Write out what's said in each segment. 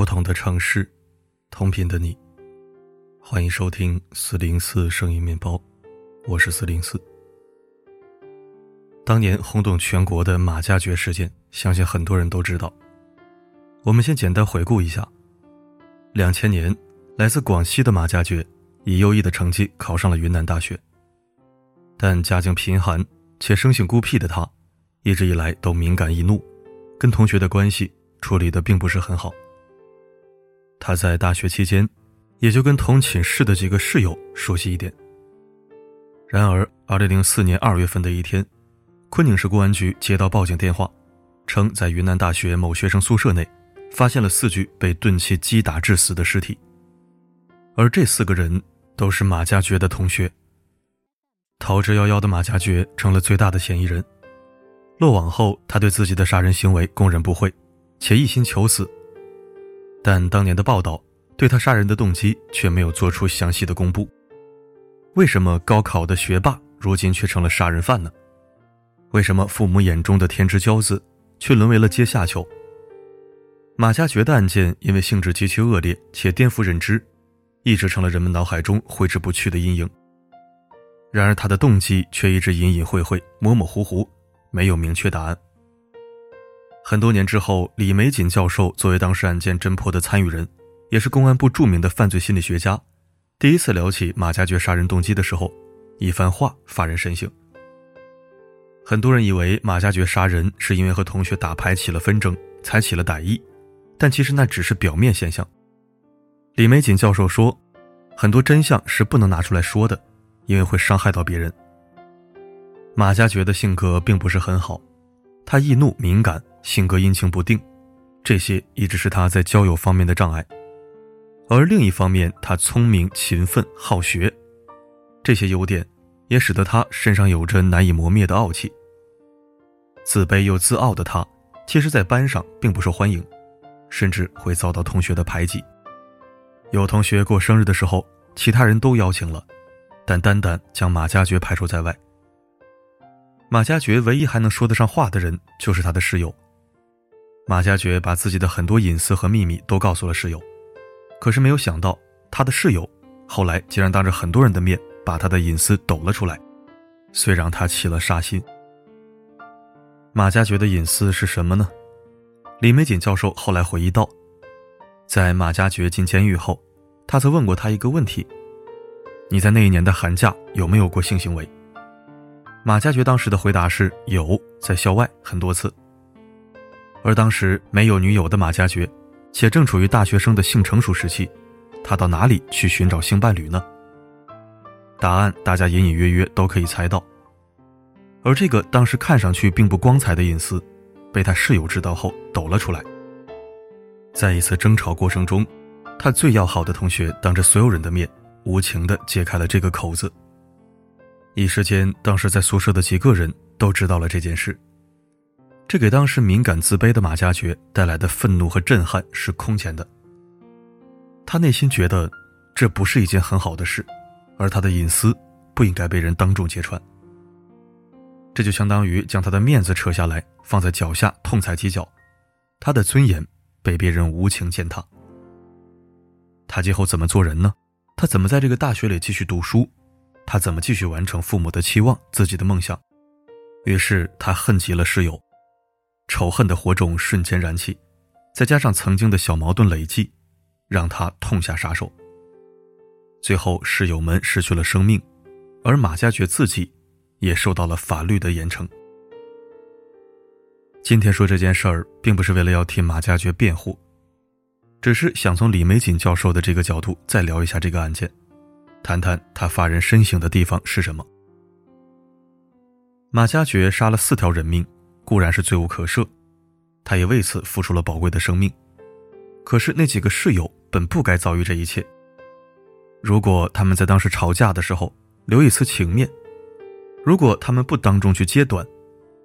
不同的城市，同频的你，欢迎收听四零四声音面包，我是四零四。当年轰动全国的马加爵事件，相信很多人都知道。我们先简单回顾一下：两千年，来自广西的马加爵以优异的成绩考上了云南大学，但家境贫寒且生性孤僻的他，一直以来都敏感易怒，跟同学的关系处理的并不是很好。他在大学期间，也就跟同寝室的几个室友熟悉一点。然而，二零零四年二月份的一天，昆宁市公安局接到报警电话，称在云南大学某学生宿舍内，发现了四具被钝器击打致死的尸体。而这四个人都是马加爵的同学。逃之夭夭的马加爵成了最大的嫌疑人。落网后，他对自己的杀人行为供认不讳，且一心求死。但当年的报道对他杀人的动机却没有做出详细的公布。为什么高考的学霸如今却成了杀人犯呢？为什么父母眼中的天之骄子却沦为了阶下囚？马加爵的案件因为性质极其恶劣且颠覆认知，一直成了人们脑海中挥之不去的阴影。然而他的动机却一直隐隐晦晦、模模糊糊，没有明确答案。很多年之后，李玫瑾教授作为当时案件侦破的参与人，也是公安部著名的犯罪心理学家，第一次聊起马加爵杀人动机的时候，一番话发人深省。很多人以为马加爵杀人是因为和同学打牌起了纷争，才起了歹意，但其实那只是表面现象。李玫瑾教授说，很多真相是不能拿出来说的，因为会伤害到别人。马加爵的性格并不是很好，他易怒敏感。性格阴晴不定，这些一直是他在交友方面的障碍。而另一方面，他聪明、勤奋、好学，这些优点也使得他身上有着难以磨灭的傲气。自卑又自傲的他，其实在班上并不受欢迎，甚至会遭到同学的排挤。有同学过生日的时候，其他人都邀请了，但单单将马加爵排除在外。马加爵唯一还能说得上话的人，就是他的室友。马加爵把自己的很多隐私和秘密都告诉了室友，可是没有想到，他的室友后来竟然当着很多人的面把他的隐私抖了出来，虽让他起了杀心。马加爵的隐私是什么呢？李玫瑾教授后来回忆道，在马加爵进监狱后，他曾问过他一个问题：“你在那一年的寒假有没有过性行为？”马加爵当时的回答是有，在校外很多次。而当时没有女友的马加爵，且正处于大学生的性成熟时期，他到哪里去寻找性伴侣呢？答案大家隐隐约约都可以猜到。而这个当时看上去并不光彩的隐私，被他室友知道后抖了出来。在一次争吵过程中，他最要好的同学当着所有人的面，无情地揭开了这个口子。一时间，当时在宿舍的几个人都知道了这件事。这给当时敏感自卑的马加爵带来的愤怒和震撼是空前的。他内心觉得这不是一件很好的事，而他的隐私不应该被人当众揭穿。这就相当于将他的面子扯下来放在脚下痛踩几脚，他的尊严被别人无情践踏。他今后怎么做人呢？他怎么在这个大学里继续读书？他怎么继续完成父母的期望、自己的梦想？于是他恨极了室友。仇恨的火种瞬间燃起，再加上曾经的小矛盾累积，让他痛下杀手。最后，室友们失去了生命，而马加爵自己也受到了法律的严惩。今天说这件事儿，并不是为了要替马加爵辩护，只是想从李玫瑾教授的这个角度再聊一下这个案件，谈谈他发人深省的地方是什么。马加爵杀了四条人命。固然是罪无可赦，他也为此付出了宝贵的生命。可是那几个室友本不该遭遇这一切。如果他们在当时吵架的时候留一丝情面，如果他们不当众去揭短，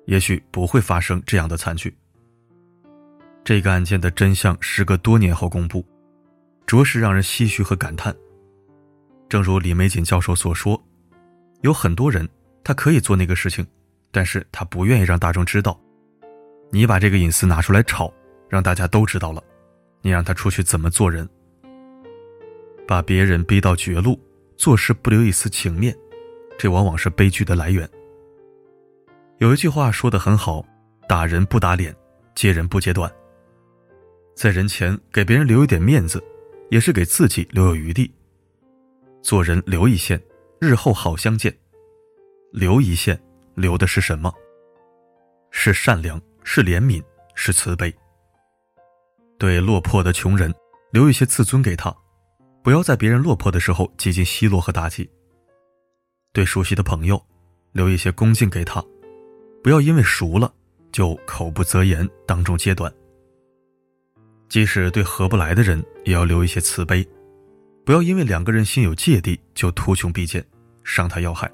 也许不会发生这样的惨剧。这个案件的真相时隔多年后公布，着实让人唏嘘和感叹。正如李玫瑾教授所说，有很多人他可以做那个事情。但是他不愿意让大众知道，你把这个隐私拿出来炒，让大家都知道了，你让他出去怎么做人？把别人逼到绝路，做事不留一丝情面，这往往是悲剧的来源。有一句话说的很好：“打人不打脸，揭人不揭短。”在人前给别人留一点面子，也是给自己留有余地。做人留一线，日后好相见。留一线，留的是什么？是善良，是怜悯，是慈悲。对落魄的穷人，留一些自尊给他，不要在别人落魄的时候几近奚落和打击。对熟悉的朋友，留一些恭敬给他。不要因为熟了就口不择言，当众揭短。即使对合不来的人，也要留一些慈悲，不要因为两个人心有芥蒂就图穷匕见，伤他要害。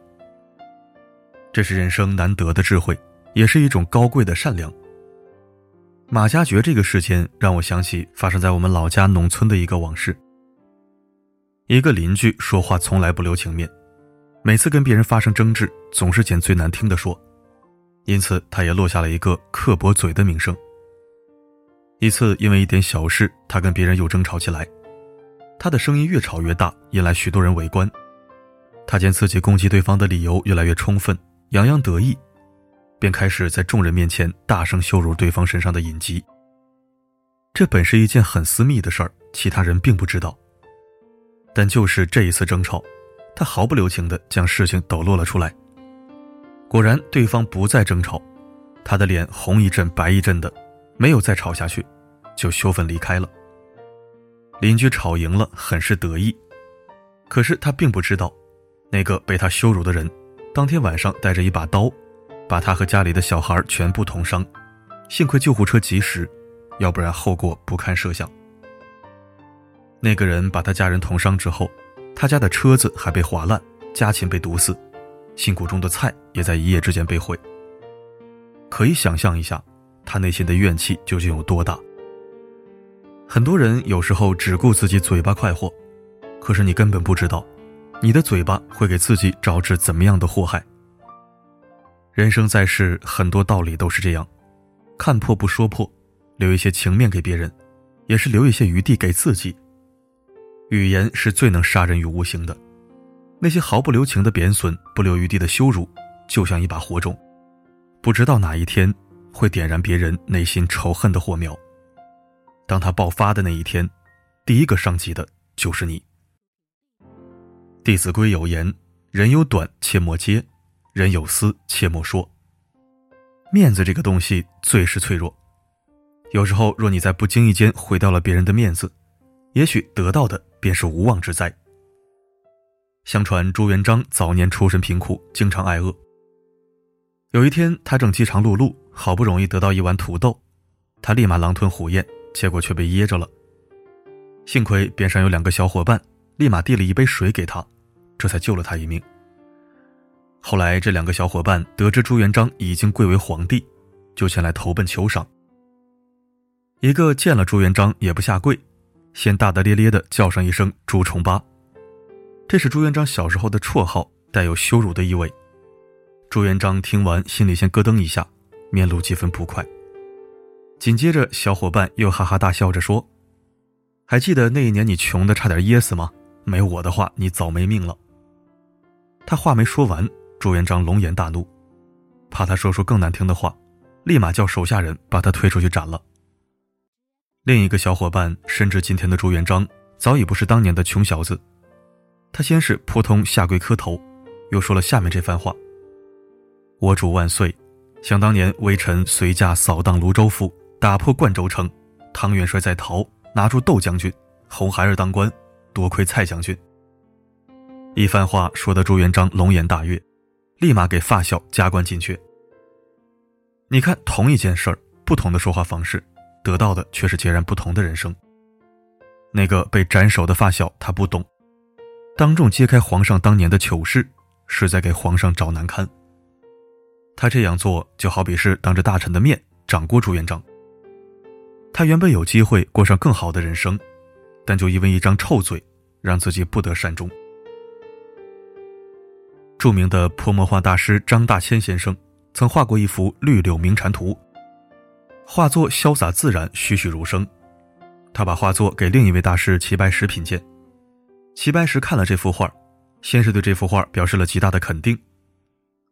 这是人生难得的智慧，也是一种高贵的善良。马加爵这个事件让我想起发生在我们老家农村的一个往事。一个邻居说话从来不留情面，每次跟别人发生争执，总是捡最难听的说。因此，他也落下了一个刻薄嘴的名声。一次，因为一点小事，他跟别人又争吵起来，他的声音越吵越大，引来许多人围观。他见自己攻击对方的理由越来越充分，洋洋得意，便开始在众人面前大声羞辱对方身上的隐疾。这本是一件很私密的事儿，其他人并不知道。但就是这一次争吵，他毫不留情地将事情抖落了出来。果然，对方不再争吵，他的脸红一阵白一阵的，没有再吵下去，就羞愤离开了。邻居吵赢了，很是得意，可是他并不知道，那个被他羞辱的人，当天晚上带着一把刀，把他和家里的小孩全部捅伤，幸亏救护车及时，要不然后果不堪设想。那个人把他家人捅伤之后，他家的车子还被划烂，家禽被毒死。辛苦中的菜也在一夜之间被毁。可以想象一下，他内心的怨气究竟有多大。很多人有时候只顾自己嘴巴快活，可是你根本不知道，你的嘴巴会给自己招致怎么样的祸害。人生在世，很多道理都是这样，看破不说破，留一些情面给别人，也是留一些余地给自己。语言是最能杀人于无形的。那些毫不留情的贬损，不留余地的羞辱，就像一把火种，不知道哪一天会点燃别人内心仇恨的火苗。当他爆发的那一天，第一个伤及的就是你。《弟子规》有言：“人有短，切莫揭；人有私，切莫说。”面子这个东西最是脆弱，有时候若你在不经意间毁掉了别人的面子，也许得到的便是无妄之灾。相传朱元璋早年出身贫苦，经常挨饿。有一天，他正饥肠辘辘，好不容易得到一碗土豆，他立马狼吞虎咽，结果却被噎着了。幸亏边上有两个小伙伴，立马递了一杯水给他，这才救了他一命。后来，这两个小伙伴得知朱元璋已经贵为皇帝，就前来投奔求赏。一个见了朱元璋也不下跪，先大大咧咧的叫上一声“朱重八”。这是朱元璋小时候的绰号，带有羞辱的意味。朱元璋听完，心里先咯噔一下，面露几分不快。紧接着，小伙伴又哈哈大笑着说：“还记得那一年你穷的差点噎死吗？没我的话，你早没命了。”他话没说完，朱元璋龙颜大怒，怕他说出更难听的话，立马叫手下人把他推出去斩了。另一个小伙伴深知今天的朱元璋早已不是当年的穷小子。他先是扑通下跪磕头，又说了下面这番话：“我主万岁！想当年微臣随驾扫荡泸州府，打破灌州城，唐元帅在逃，拿住窦将军，红孩儿当官，多亏蔡将军。”一番话说得朱元璋龙颜大悦，立马给发小加官进爵。你看，同一件事儿，不同的说话方式，得到的却是截然不同的人生。那个被斩首的发小，他不懂。当众揭开皇上当年的糗事，是在给皇上找难堪。他这样做，就好比是当着大臣的面掌掴朱元璋。他原本有机会过上更好的人生，但就因为一张臭嘴，让自己不得善终。著名的泼墨画大师张大千先生曾画过一幅《绿柳鸣蝉图》，画作潇洒自然，栩栩如生。他把画作给另一位大师齐白石品鉴。齐白石看了这幅画，先是对这幅画表示了极大的肯定。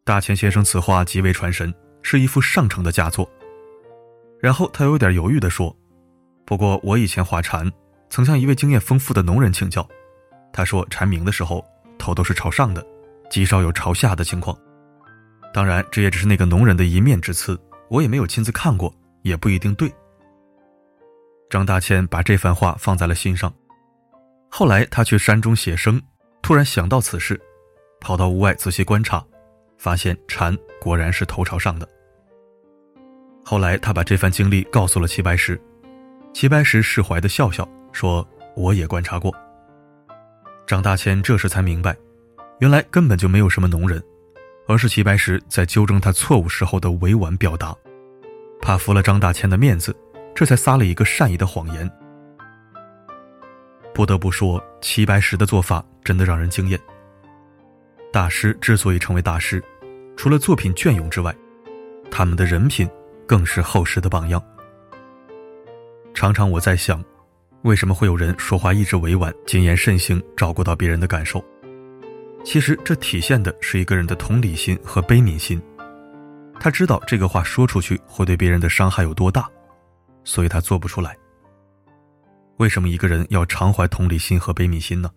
大千先生此画极为传神，是一幅上乘的佳作。然后他有点犹豫地说：“不过我以前画蝉，曾向一位经验丰富的农人请教，他说蝉鸣的时候头都是朝上的，极少有朝下的情况。当然，这也只是那个农人的一面之词，我也没有亲自看过，也不一定对。”张大千把这番话放在了心上。后来他去山中写生，突然想到此事，跑到屋外仔细观察，发现蝉果然是头朝上的。后来他把这番经历告诉了齐白石，齐白石释怀的笑笑说：“我也观察过。”张大千这时才明白，原来根本就没有什么农人，而是齐白石在纠正他错误时候的委婉表达，怕服了张大千的面子，这才撒了一个善意的谎言。不得不说，齐白石的做法真的让人惊艳。大师之所以成为大师，除了作品隽永之外，他们的人品更是后世的榜样。常常我在想，为什么会有人说话一直委婉、谨言慎行，照顾到别人的感受？其实这体现的是一个人的同理心和悲悯心。他知道这个话说出去会对别人的伤害有多大，所以他做不出来。为什么一个人要常怀同理心和悲悯心呢？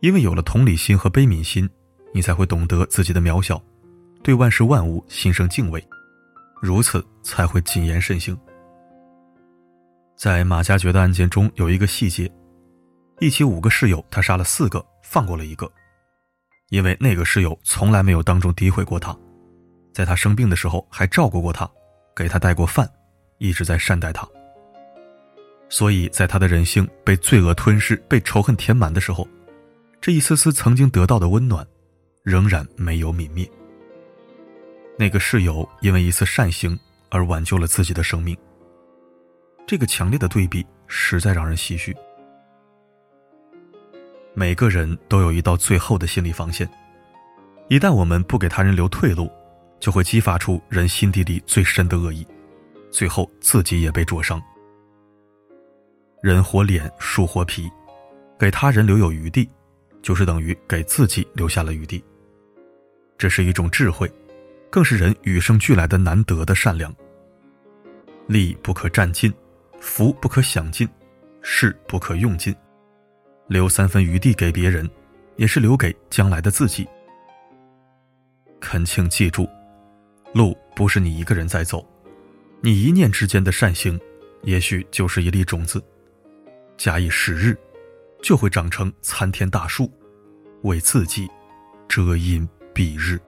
因为有了同理心和悲悯心，你才会懂得自己的渺小，对万事万物心生敬畏，如此才会谨言慎行。在马加爵的案件中有一个细节：一起五个室友，他杀了四个，放过了一个，因为那个室友从来没有当众诋毁过他，在他生病的时候还照顾过他，给他带过饭，一直在善待他。所以在他的人性被罪恶吞噬、被仇恨填满的时候，这一丝丝曾经得到的温暖，仍然没有泯灭。那个室友因为一次善行而挽救了自己的生命。这个强烈的对比实在让人唏嘘。每个人都有一道最后的心理防线，一旦我们不给他人留退路，就会激发出人心底里最深的恶意，最后自己也被灼伤。人活脸，树活皮，给他人留有余地，就是等于给自己留下了余地。这是一种智慧，更是人与生俱来的难得的善良。利不可占尽，福不可享尽，势不可用尽，留三分余地给别人，也是留给将来的自己。恳请记住，路不是你一个人在走，你一念之间的善行，也许就是一粒种子。假以时日，就会长成参天大树，为自己遮阴蔽日。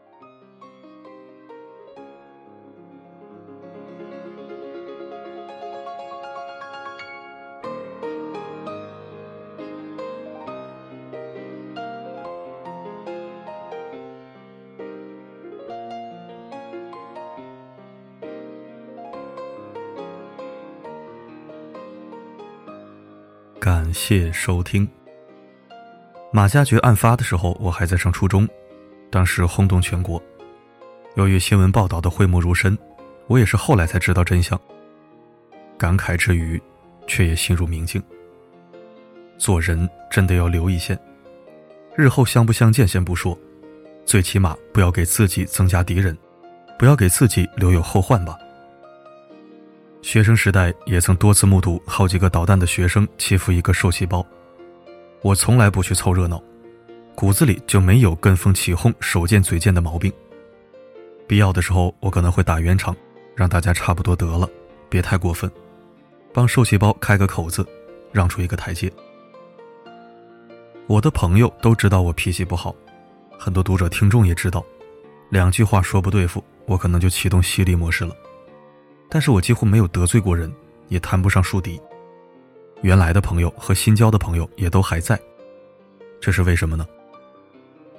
感谢收听。马加爵案发的时候，我还在上初中，当时轰动全国。由于新闻报道的讳莫如深，我也是后来才知道真相。感慨之余，却也心如明镜。做人真的要留一线，日后相不相见先不说，最起码不要给自己增加敌人，不要给自己留有后患吧。学生时代也曾多次目睹好几个捣蛋的学生欺负一个受气包，我从来不去凑热闹，骨子里就没有跟风起哄、手贱嘴贱的毛病。必要的时候，我可能会打圆场，让大家差不多得了，别太过分，帮受气包开个口子，让出一个台阶。我的朋友都知道我脾气不好，很多读者听众也知道，两句话说不对付，我可能就启动犀利模式了。但是我几乎没有得罪过人，也谈不上树敌。原来的朋友和新交的朋友也都还在，这是为什么呢？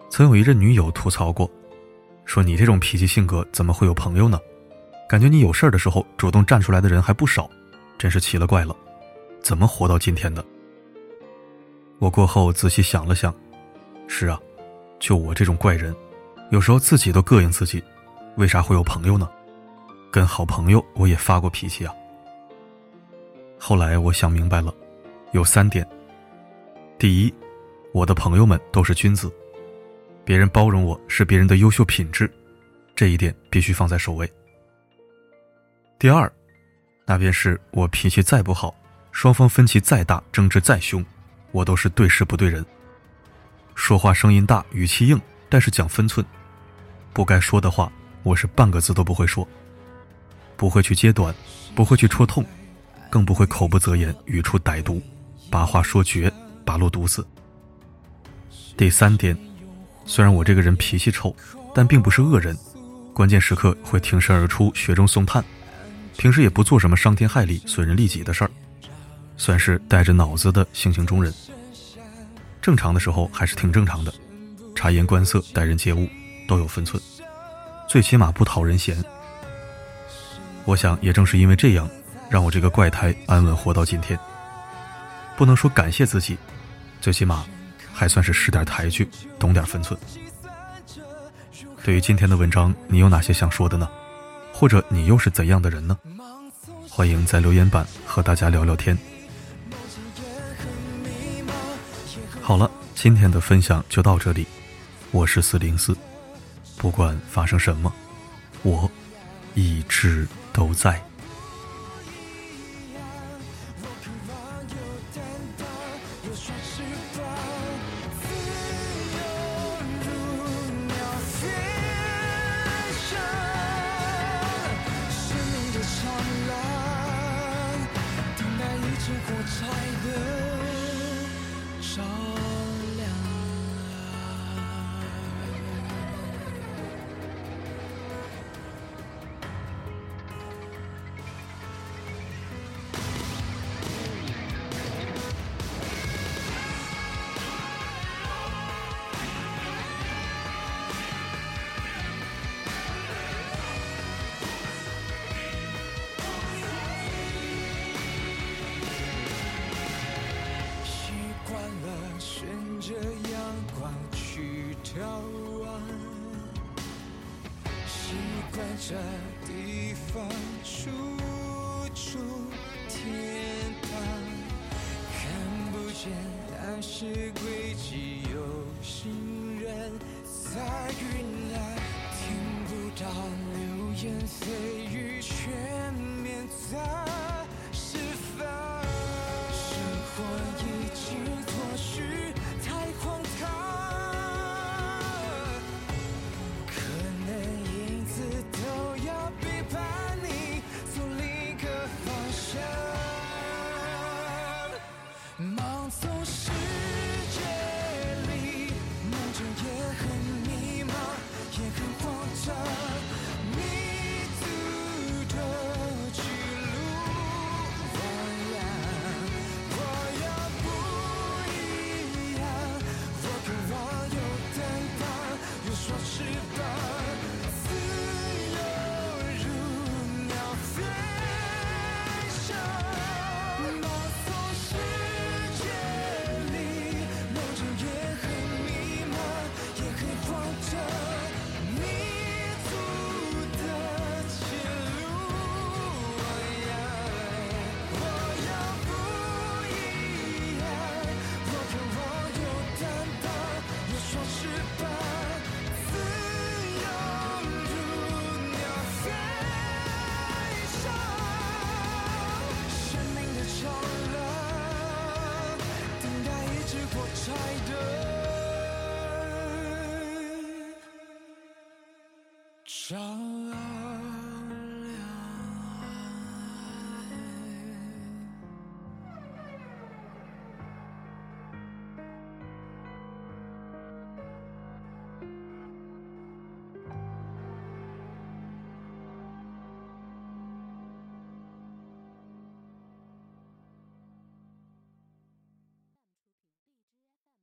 曾有一任女友吐槽过，说你这种脾气性格怎么会有朋友呢？感觉你有事的时候主动站出来的人还不少，真是奇了怪了，怎么活到今天的？我过后仔细想了想，是啊，就我这种怪人，有时候自己都膈应自己，为啥会有朋友呢？跟好朋友，我也发过脾气啊。后来我想明白了，有三点。第一，我的朋友们都是君子，别人包容我是别人的优秀品质，这一点必须放在首位。第二，那便是我脾气再不好，双方分歧再大，争执再凶，我都是对事不对人。说话声音大，语气硬，但是讲分寸，不该说的话，我是半个字都不会说，不会去揭短，不会去戳痛，更不会口不择言，语出歹毒，把话说绝，把路堵死。第三点，虽然我这个人脾气臭，但并不是恶人，关键时刻会挺身而出，雪中送炭。平时也不做什么伤天害理、损人利己的事儿，算是带着脑子的性情中人。正常的时候还是挺正常的，察言观色、待人接物都有分寸，最起码不讨人嫌。我想也正是因为这样，让我这个怪胎安稳活到今天。不能说感谢自己，最起码还算是识点抬举、懂点分寸。对于今天的文章，你有哪些想说的呢？或者你又是怎样的人呢？欢迎在留言板和大家聊聊天。好了，今天的分享就到这里，我是四零四，不管发生什么，我一直都在。这障碍。